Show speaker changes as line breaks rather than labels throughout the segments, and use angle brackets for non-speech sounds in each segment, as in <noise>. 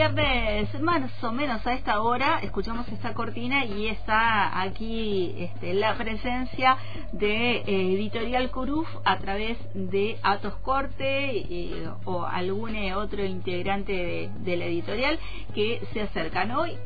viernes, más o menos a esta hora, escuchamos esta cortina y está aquí este, la presencia de eh, Editorial Curuf a través de Atos Corte eh, o algún otro integrante de, la editorial que se acercan hoy.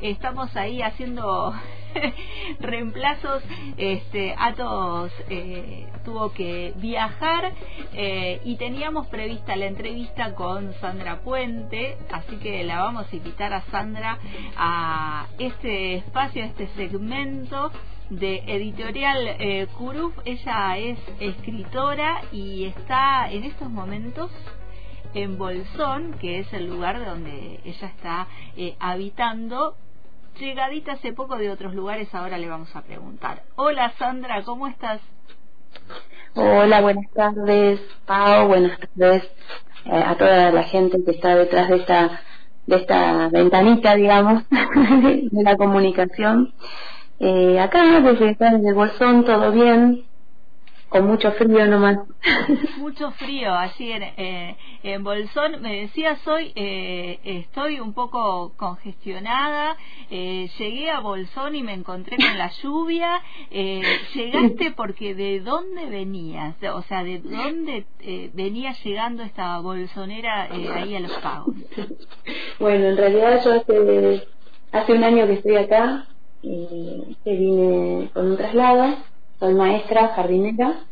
Estamos ahí haciendo <laughs> reemplazos. Este, Atos eh, tuvo que viajar eh, y teníamos prevista la entrevista con Sandra Puente, así que la vamos a invitar a Sandra a este espacio, a este segmento de editorial eh, Curuf. Ella es escritora y está en estos momentos en Bolsón, que es el lugar donde ella está eh, habitando, llegadita hace poco de otros lugares, ahora le vamos a preguntar. Hola Sandra, ¿cómo estás?
Hola, buenas tardes, Pau, buenas tardes eh, a toda la gente que está detrás de esta de esta ventanita, digamos, <laughs> de la comunicación. Eh, acá, desde desde Bolsón, todo bien, con mucho frío nomás. <laughs>
Mucho frío, así en, eh, en Bolsón. Me decías hoy, eh, estoy un poco congestionada. Eh, llegué a Bolsón y me encontré con la lluvia. Eh, llegaste porque de dónde venías, o sea, de dónde eh, venía llegando esta bolsonera eh, ahí a los pagos.
Bueno, en realidad yo hace, hace un año que estoy acá, eh, que vine con un traslado soy maestra jardinera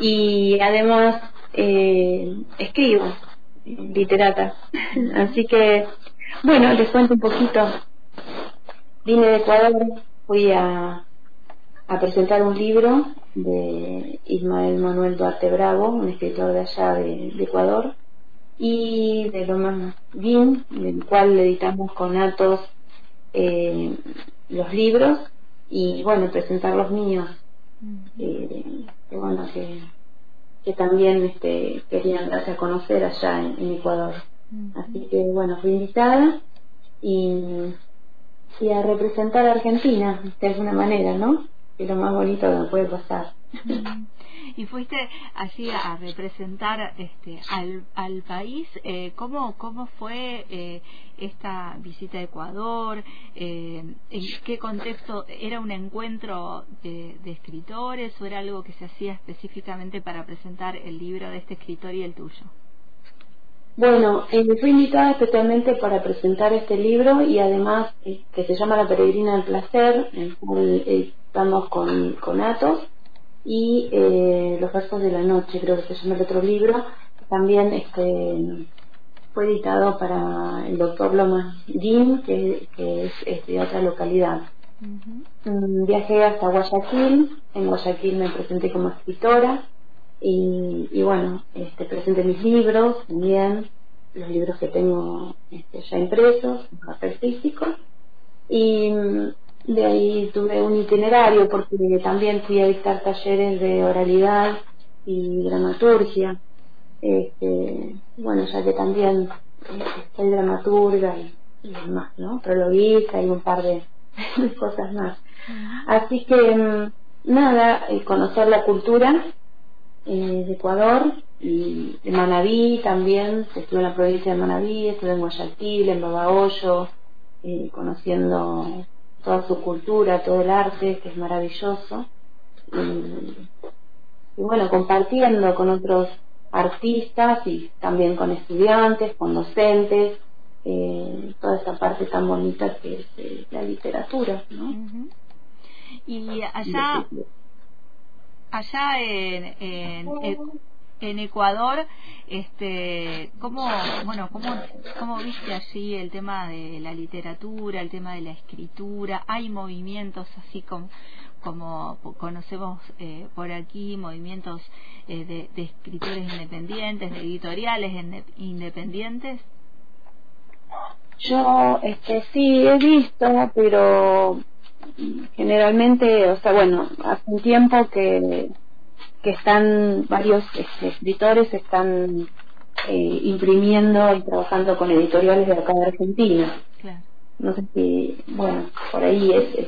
y además eh, escribo, literata. Así que, bueno, les cuento un poquito. Vine de Ecuador, fui a, a presentar un libro de Ismael Manuel Duarte Bravo, un escritor de allá de, Ecuador, y de Loma Guin, del cual editamos con Atos eh, los libros, y bueno, presentar los míos eh, que bueno que, que también este, querían darse a conocer allá en, Ecuador. Así que bueno, fui invitada y, y a representar a Argentina de alguna manera, ¿no? Que es lo más bonito que me puede pasar
y fuiste allí a representar este, al, al país. Eh, ¿cómo, ¿Cómo fue eh, esta visita a Ecuador? Eh, ¿En qué contexto? ¿Era un encuentro de, escritores o era algo que se hacía específicamente para presentar el libro de este escritor y el tuyo?
Bueno, eh, fui invitada especialmente para presentar este libro y además eh, que se llama La Peregrina del Placer, en el cual estamos con, con Atos y eh, Los versos de la noche, creo que se llama el otro libro, también este fue editado para el doctor Loma Jim, que, es, de otra localidad. Mm, viajé hasta Guayaquil, en Guayaquil me presenté como escritora y, y bueno, este, presenté mis libros también, los libros que tengo este, ya impresos, papel físico, y de ahí tuve un itinerario porque también fui a dictar talleres de oralidad y dramaturgia. Este, bueno, ya que también este, soy dramaturga y, demás, ¿no? Prologuista y un par de, <laughs> cosas más. Así que, mm, nada, eh, conocer la cultura eh, de Ecuador y de Manabí también, estuve en la provincia de Manabí, estuve en Guayaquil, en Babahoyo, eh, conociendo toda su cultura, todo el arte, que es maravilloso. Y, bueno, compartiendo con otros artistas y también con estudiantes, con docentes, eh, toda esa parte tan bonita que es eh, la literatura, ¿no?
Y allá, allá en, en, en Ecuador, este, ¿cómo, bueno, cómo, cómo viste allí el tema de la literatura, el tema de la escritura? ¿Hay movimientos así como, como conocemos eh, por aquí, movimientos eh, de, de, escritores independientes, de editoriales independientes?
Yo, este, sí, he visto, pero generalmente, o sea, bueno, hace un tiempo que que están varios este, escritores están eh, imprimiendo y trabajando con editoriales de acá de Argentina. No sé si, bueno, por ahí es,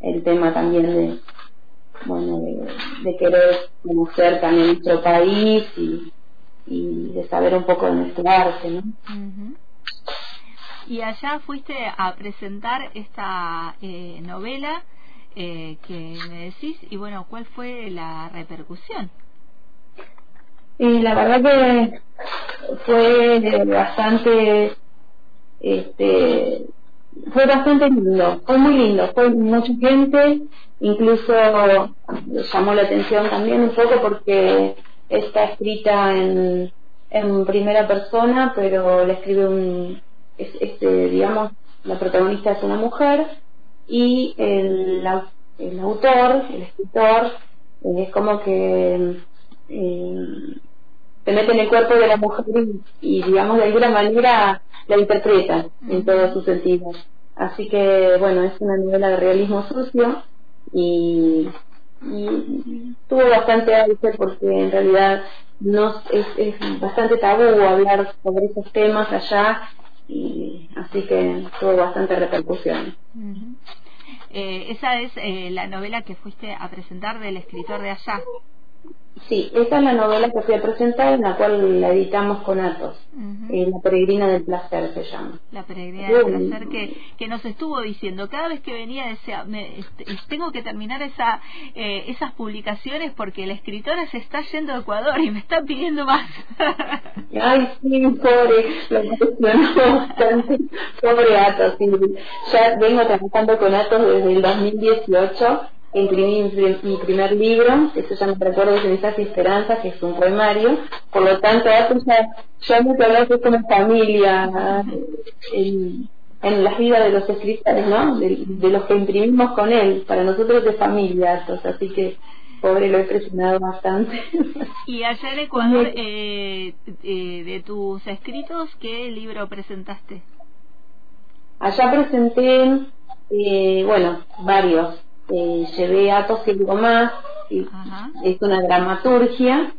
el tema también de, bueno, de, querer conocer también nuestro país y, y, de saber un poco de nuestro arte, ¿no?
Y allá fuiste a presentar esta eh, novela eh, que me decís y bueno, ¿cuál fue la repercusión?
Y la verdad que fue bastante, este, fue bastante lindo, fue muy lindo, fue mucha gente, incluso llamó la atención también un poco porque está escrita en, en primera persona, pero le escribe un, este, digamos, la protagonista es una mujer y el, el autor, el escritor, es como que eh, se mete en el cuerpo de la mujer y, digamos, de alguna manera la interpreta en todos sus sentidos. Así que, bueno, es una novela de realismo sucio y, tuvo bastante auge porque en realidad no es, es bastante tabú hablar sobre esos temas allá y así que tuvo bastante repercusión.
eh, esa es eh, la novela que fuiste a presentar del escritor de allá.
Sí, esa es la novela que fui a presentar, en la cual la editamos con Atos. Eh, la Peregrina del Placer se llama.
La Peregrina del Placer que, que nos estuvo diciendo. Cada vez que venía decía, me, este, tengo que terminar esa, eh, esas publicaciones porque la escritora se está yendo a Ecuador y me está pidiendo más. <laughs>
Ay, sí, pobre, lo impresionó bastante. Pobre Atos. Ya vengo trabajando con Atos desde el 2018 imprimí mi, primer libro, que se llama Recuerdos, Cenizas y Esperanzas, que es un poemario. Por lo tanto, ya, ya me que como familia en, en la vida de los escritores, ¿no? De, los que imprimimos con él. Para nosotros de familia, así que pobre, lo he presionado bastante. <laughs>
Y en Ecuador, eh, eh, de tus escritos, ¿qué libro presentaste?
Allá presenté, eh, bueno, varios eh, llevé Atos y algo más, y es una dramaturgia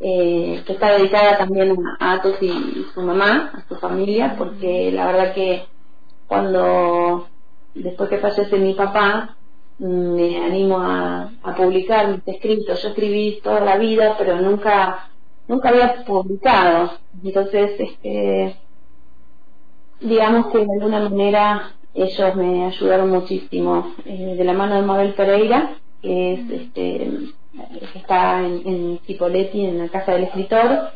eh, que está dedicada también a Atos y su mamá, a su familia, porque la verdad que cuando después que fallece mi papá, me animo a, publicar mis escritos. Yo escribí toda la vida, pero nunca nunca había publicado. Entonces, este, digamos que de alguna manera ellos me ayudaron muchísimo eh, de la mano de Mabel Pereira que es este que está en, en Cipoletti en la casa del escritor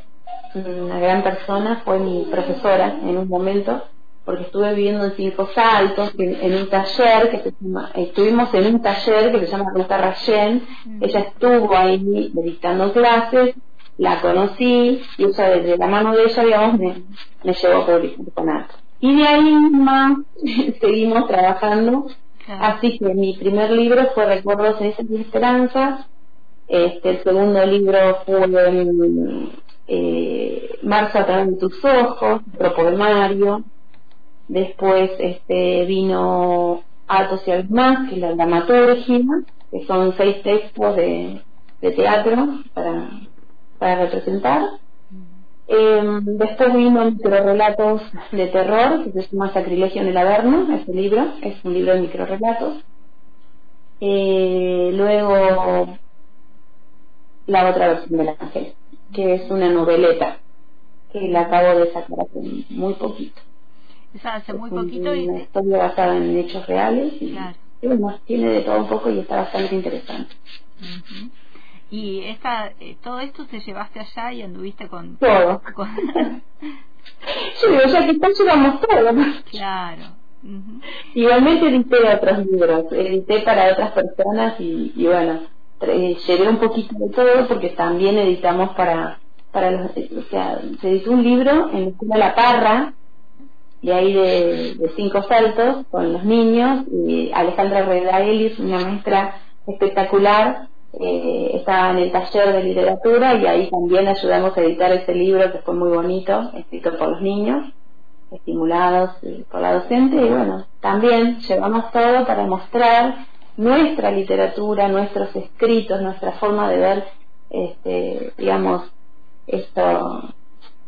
una gran persona fue mi profesora en un momento porque estuve viviendo en Cinco Saltos en, un taller que se llama, estuvimos en un taller que se llama Ruta Rayen ella estuvo ahí dictando clases la conocí y ella desde la mano de ella digamos me, me llevó con arte y de ahí más <laughs> seguimos trabajando. Así que mi primer libro fue Recuerdos, Cenizas y Esperanzas. Este, el segundo libro fue eh, Marzo a través de tus ojos, otro poemario. Después este, vino Atos y algo más, que es la dramaturgia, que son seis textos de, de teatro para, para representar. Eh, después vino microrelatos de terror, que se llama Sacrilegio en el Averno, ese libro, es un libro de microrelatos. Eh, luego la otra versión del ángel, que es una noveleta, que la acabo de sacar hace muy poquito.
Esa hace muy poquito
y... Una historia basada en hechos reales y, tiene de todo un poco y está bastante interesante.
Y esta, eh, todo esto te llevaste allá y anduviste con...
Todo. <laughs>
Con... <laughs>
Yo digo, ya que están llevamos todo.
Claro.
Igualmente edité otros libros, edité para otras personas y, y bueno, llevé un poquito de todo porque también editamos para, para los, o sea, se editó un libro en la escuela La Parra, de ahí de, de cinco saltos con los niños y Alejandra Redaelis, una maestra espectacular, eh, estaba en el taller de literatura y ahí también ayudamos a editar ese libro que fue muy bonito, escrito por los niños, estimulados eh, por la docente y bueno, también llevamos todo para mostrar nuestra literatura, nuestros escritos, nuestra forma de ver, este, digamos, esto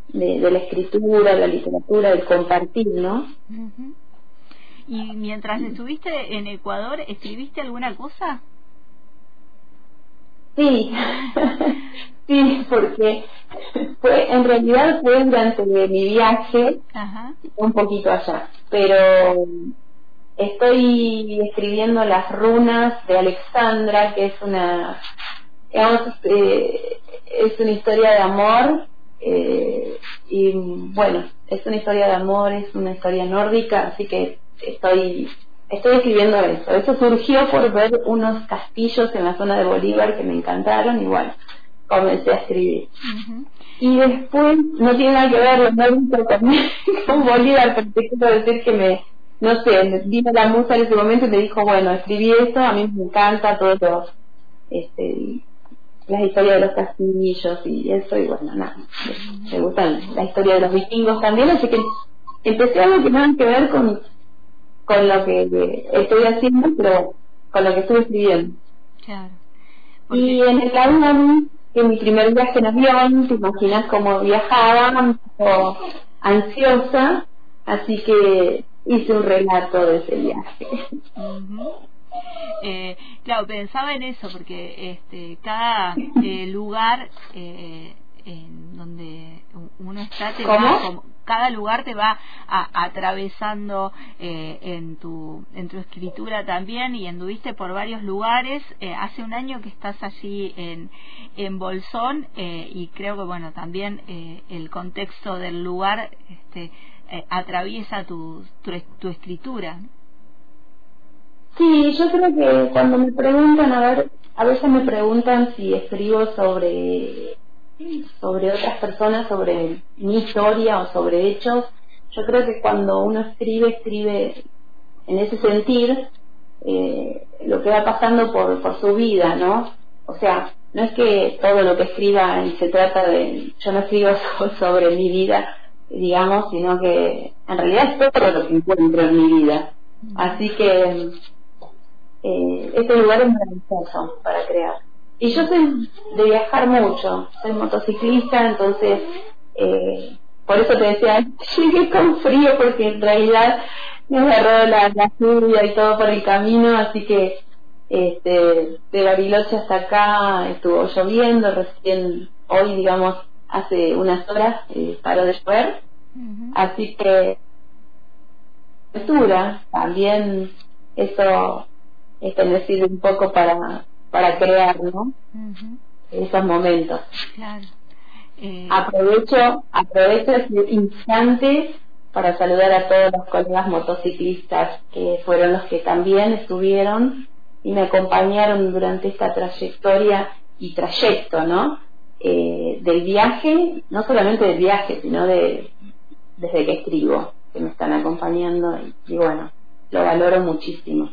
de, la escritura, la literatura, el compartir, ¿no?
Y mientras estuviste en Ecuador, ¿escribiste alguna cosa?
Sí, <laughs> sí, porque fue, en realidad fue durante mi viaje, un poquito allá, pero estoy escribiendo las runas de Alexandra, que es una, digamos, eh, es una historia de amor, eh, y bueno, es una historia de amor, es una historia nórdica, así que estoy estoy escribiendo eso. Eso surgió por ver unos castillos en la zona de Bolívar que me encantaron y bueno, comencé a escribir. Y después, no tiene nada que ver nórdico <laughs> con, Bolívar, pero te quiero decir que me, no sé, vino la musa en ese momento y me dijo, bueno, escribí esto, a mí me encanta todo lo, este, las historias de los castillos y eso, y bueno, nada, me gustan la historia de los vikingos también, así que empecé algo que nada que ver con, con lo que estoy haciendo, pero con lo que estoy escribiendo. Claro. Y en el avión, en mi primer viaje en avión, te imaginas cómo viajaba, un poco ansiosa, así que hice un relato de ese viaje.
Eh, claro, pensaba en eso porque este, cada eh, lugar eh, en donde uno está te va cada lugar te va atravesando eh, en tu en tu escritura también y anduviste por varios lugares. Eh, hace un año que estás allí en en Bolsón eh, y creo que bueno también el contexto del lugar este atraviesa tu, tu, tu escritura.
Sí, yo creo que cuando me preguntan, a ver, a veces me preguntan si escribo sobre sobre otras personas, sobre mi historia o sobre hechos. Yo creo que cuando uno escribe, escribe en ese sentir eh, lo que va pasando por, por su vida, ¿no? O sea, no es que todo lo que escriba se trata de, yo no escribo <laughs> sobre mi vida, digamos, sino que en realidad es todo lo que encuentro en mi vida. Así que eh, este lugar es maravilloso para crear. Y yo soy de viajar mucho, soy motociclista, entonces eh, por eso te decía, <laughs> llegué con frío porque en realidad me agarró la, la lluvia y todo por el camino, así que este, de Bariloche hasta acá estuvo lloviendo, recién hoy, digamos, hace unas horas eh, paró de llover, así que dura también eso este, me sirve un poco para para crear, ¿no? Esos momentos. Claro. Eh... Aprovecho, aprovecho este instante para saludar a todos los colegas motociclistas que fueron los que también estuvieron y me acompañaron durante esta trayectoria y trayecto, ¿no? Eh, del viaje, no solamente del viaje, sino de desde que escribo, que me están acompañando y, bueno, lo valoro muchísimo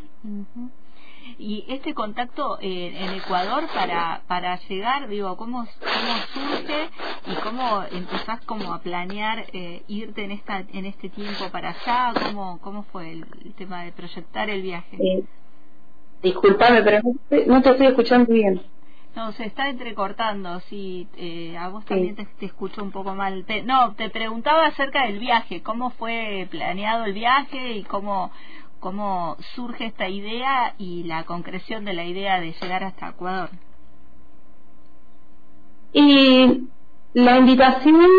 y este contacto eh, en Ecuador para para llegar digo cómo cómo surge y cómo empezás como a planear eh, irte en esta en este tiempo para allá cómo cómo fue el, tema de proyectar el viaje
eh, disculpame pero no te, estoy escuchando bien.
No, se está entrecortando, sí, eh, a vos también te, te, escucho un poco mal. no, te preguntaba acerca del viaje, cómo fue planeado el viaje y cómo, cómo surge esta idea y la concreción de la idea de llegar hasta Ecuador.
Y la invitación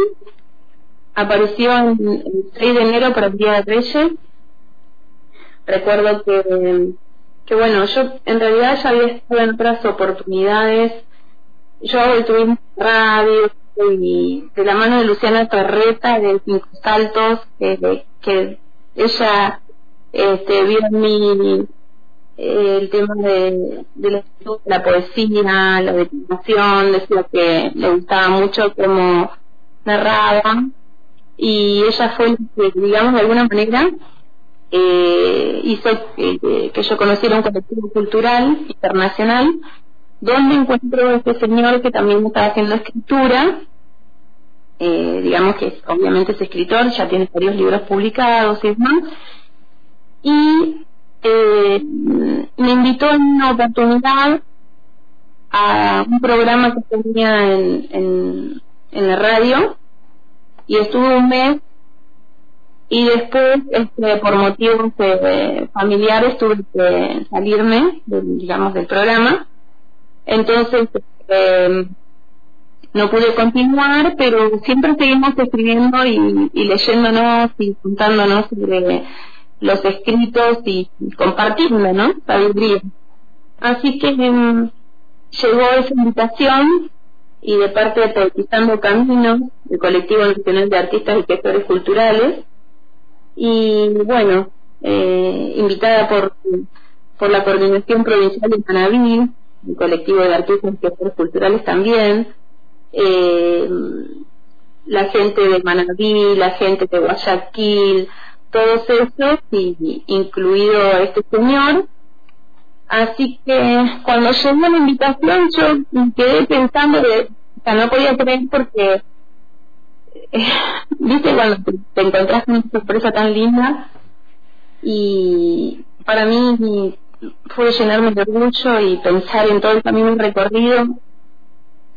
apareció el 6 de enero para el Día de Reyes. Recuerdo que, que bueno, yo en realidad ya había estado en otras oportunidades. Yo estuve radio y de la mano de Luciana Torreta de Cinco Saltos, que, que ella este, vio en mí eh, el tema de, de la, poesía, la declamación, decía que le gustaba mucho cómo narraba y ella fue que, digamos, de alguna manera eh, hizo que, que yo conociera un colectivo cultural internacional donde encuentro a este señor que también estaba haciendo escritura, eh, digamos que obviamente es escritor, ya tiene varios libros publicados y demás, y eh, me invitó en una oportunidad a un programa que tenía en, en, la radio y estuve un mes y después este, por motivos eh, familiares tuve que salirme digamos del programa. Entonces eh, no pude continuar, pero siempre seguimos escribiendo y, y leyéndonos y contándonos sobre los escritos y compartiendo, ¿no? Sabiduría. Así que em, llegó esa invitación y de parte de Poetizando Caminos, el colectivo nacional de artistas y gestores culturales, y bueno, eh, invitada por, por la Coordinación Provincial de Manaví, el colectivo de artistas y gestores culturales también, eh, la gente de Manabí, la gente de Guayaquil, todos esos, y, incluido este señor. Así que cuando llegó la invitación yo quedé pensando que no podía creer porque, eh, viste, cuando te, encontraste una sorpresa tan linda y para mí fue llenarme de orgullo y pensar en todo el camino recorrido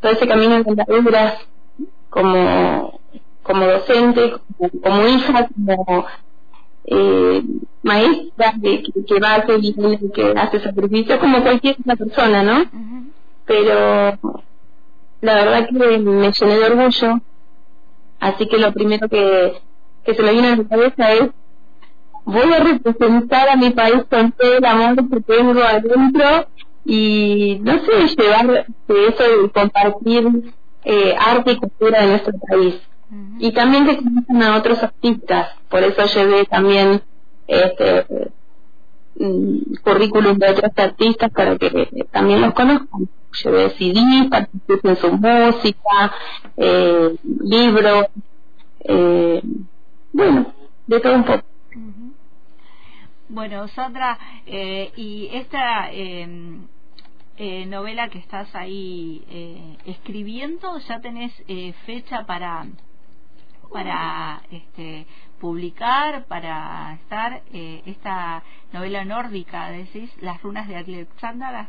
todo ese camino de andaduras como, como docente, como, hija, como eh, maestra que, que, va a hacer que hace sacrificio, como cualquier otra persona, ¿no? Pero la verdad que me llené de orgullo, así que lo primero que, que se me vino a la cabeza es voy a representar a mi país con todo el amor que tengo adentro y no sé, llevar eso de compartir eh, arte y cultura de nuestro país. Y también que conozcan a otros artistas, por eso llevé también este mm, currículum de otros artistas para que también los conozcan. Llevé CD, participen en su música, eh, libros, eh, bueno, de todo un poco.
Bueno, Sandra, eh, y esta eh, eh, novela que estás ahí eh, escribiendo, ¿ya tenés eh, fecha para para este, publicar, para estar esta novela nórdica, decís, Las runas de Alexandra?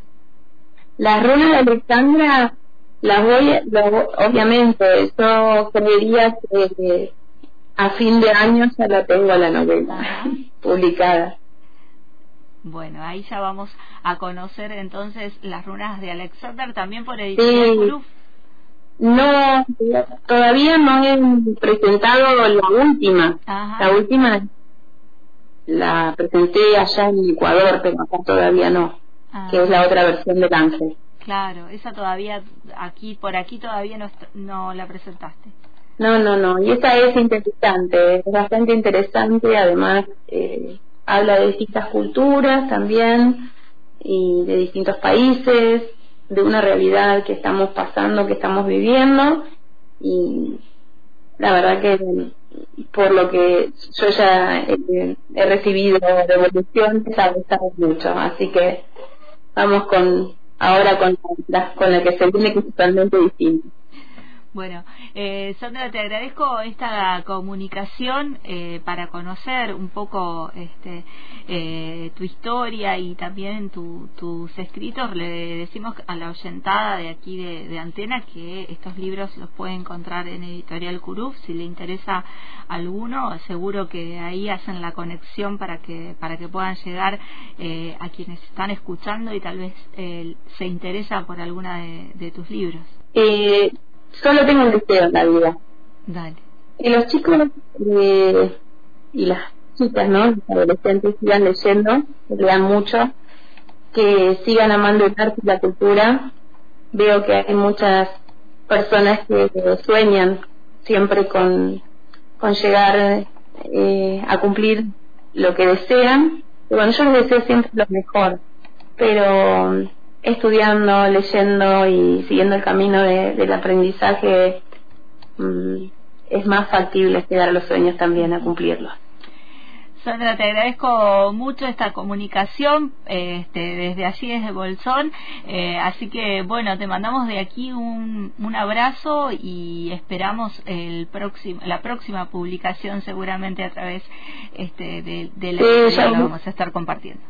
Las runas de Alexandra las voy, obviamente, yo creería que a fin de año ya la tengo la novela <laughs> publicada.
Bueno, ahí ya vamos a conocer entonces las runas de Alexander también por Editorial
No, todavía no he presentado la última. La última la presenté allá en Ecuador, pero acá todavía no, ah. que es la otra versión del ángel.
Claro, esa todavía, aquí por aquí todavía no, no la presentaste.
No, no, no, y esta es interesante, es bastante interesante, además eh, habla de distintas culturas también y de distintos países, de una realidad que estamos pasando, que estamos viviendo y la verdad que por lo que yo ya he, recibido de evolución ha gustado mucho, así que vamos con ahora con la, con la que se viene que es totalmente distinto.
Bueno, eh, Sandra, te agradezco esta comunicación eh, para conocer un poco este, eh, tu historia y también tus escritos. Le decimos a la oyentada de aquí de, Antena que estos libros los puede encontrar en Editorial Curuf. Si le interesa alguno, seguro que ahí hacen la conexión para que, para que puedan llegar eh, a quienes están escuchando y tal vez se interesa por alguna de, de tus libros.
Eh, Solo tengo un deseo en la vida.
Dale.
Que los chicos eh, y las chicas, ¿no? Los adolescentes sigan leyendo, que lean mucho, que sigan amando el arte y la cultura. Veo que hay muchas personas que sueñan siempre con, con llegar eh, a cumplir lo que desean. Y bueno, yo les deseo siempre lo mejor, pero estudiando, leyendo y siguiendo el camino del aprendizaje mm, es más factible llegar a los sueños también, a cumplirlos.
Sandra, te agradezco mucho esta comunicación este, desde allí, desde Bolsón. Eh, así que, bueno, te mandamos de aquí un, un abrazo y esperamos el próximo, la próxima publicación seguramente a través este, de, de la que vamos a estar compartiendo.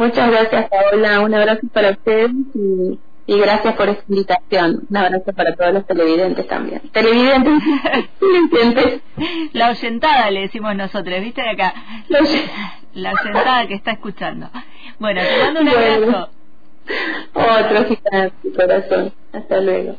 Muchas gracias, Paola. Un abrazo para ustedes y, gracias por esta invitación. Un abrazo para todos los televidentes también. Televidentes, <laughs>
La oyentada le decimos nosotros, ¿viste de acá? La oyentada que está escuchando. Bueno, te mando un abrazo.
Otro gigante, corazón. Hasta luego.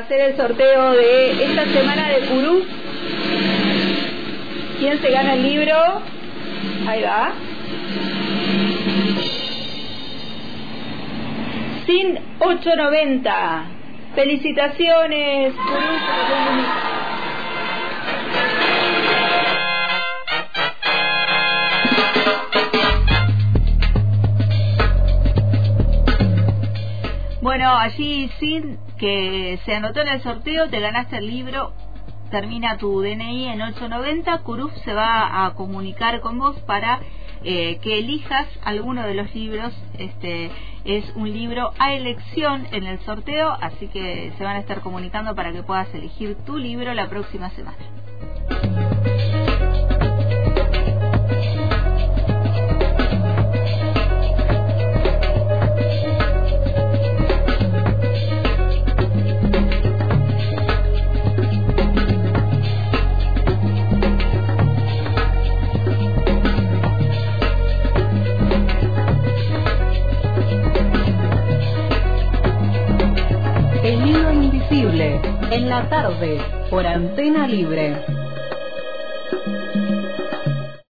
hacer el sorteo de esta semana de Purú. ¿Quién se gana el libro? Ahí va. Sin 890. Felicitaciones. Bueno, allí Sid, que se anotó en el sorteo, te ganaste el libro. Termina tu DNI en 890. Curuf se va a comunicar con vos para eh, que elijas alguno de los libros. Este es un libro a elección en el sorteo, así que se van a estar comunicando para que puedas elegir tu libro la próxima semana.
tarde por Antena Libre.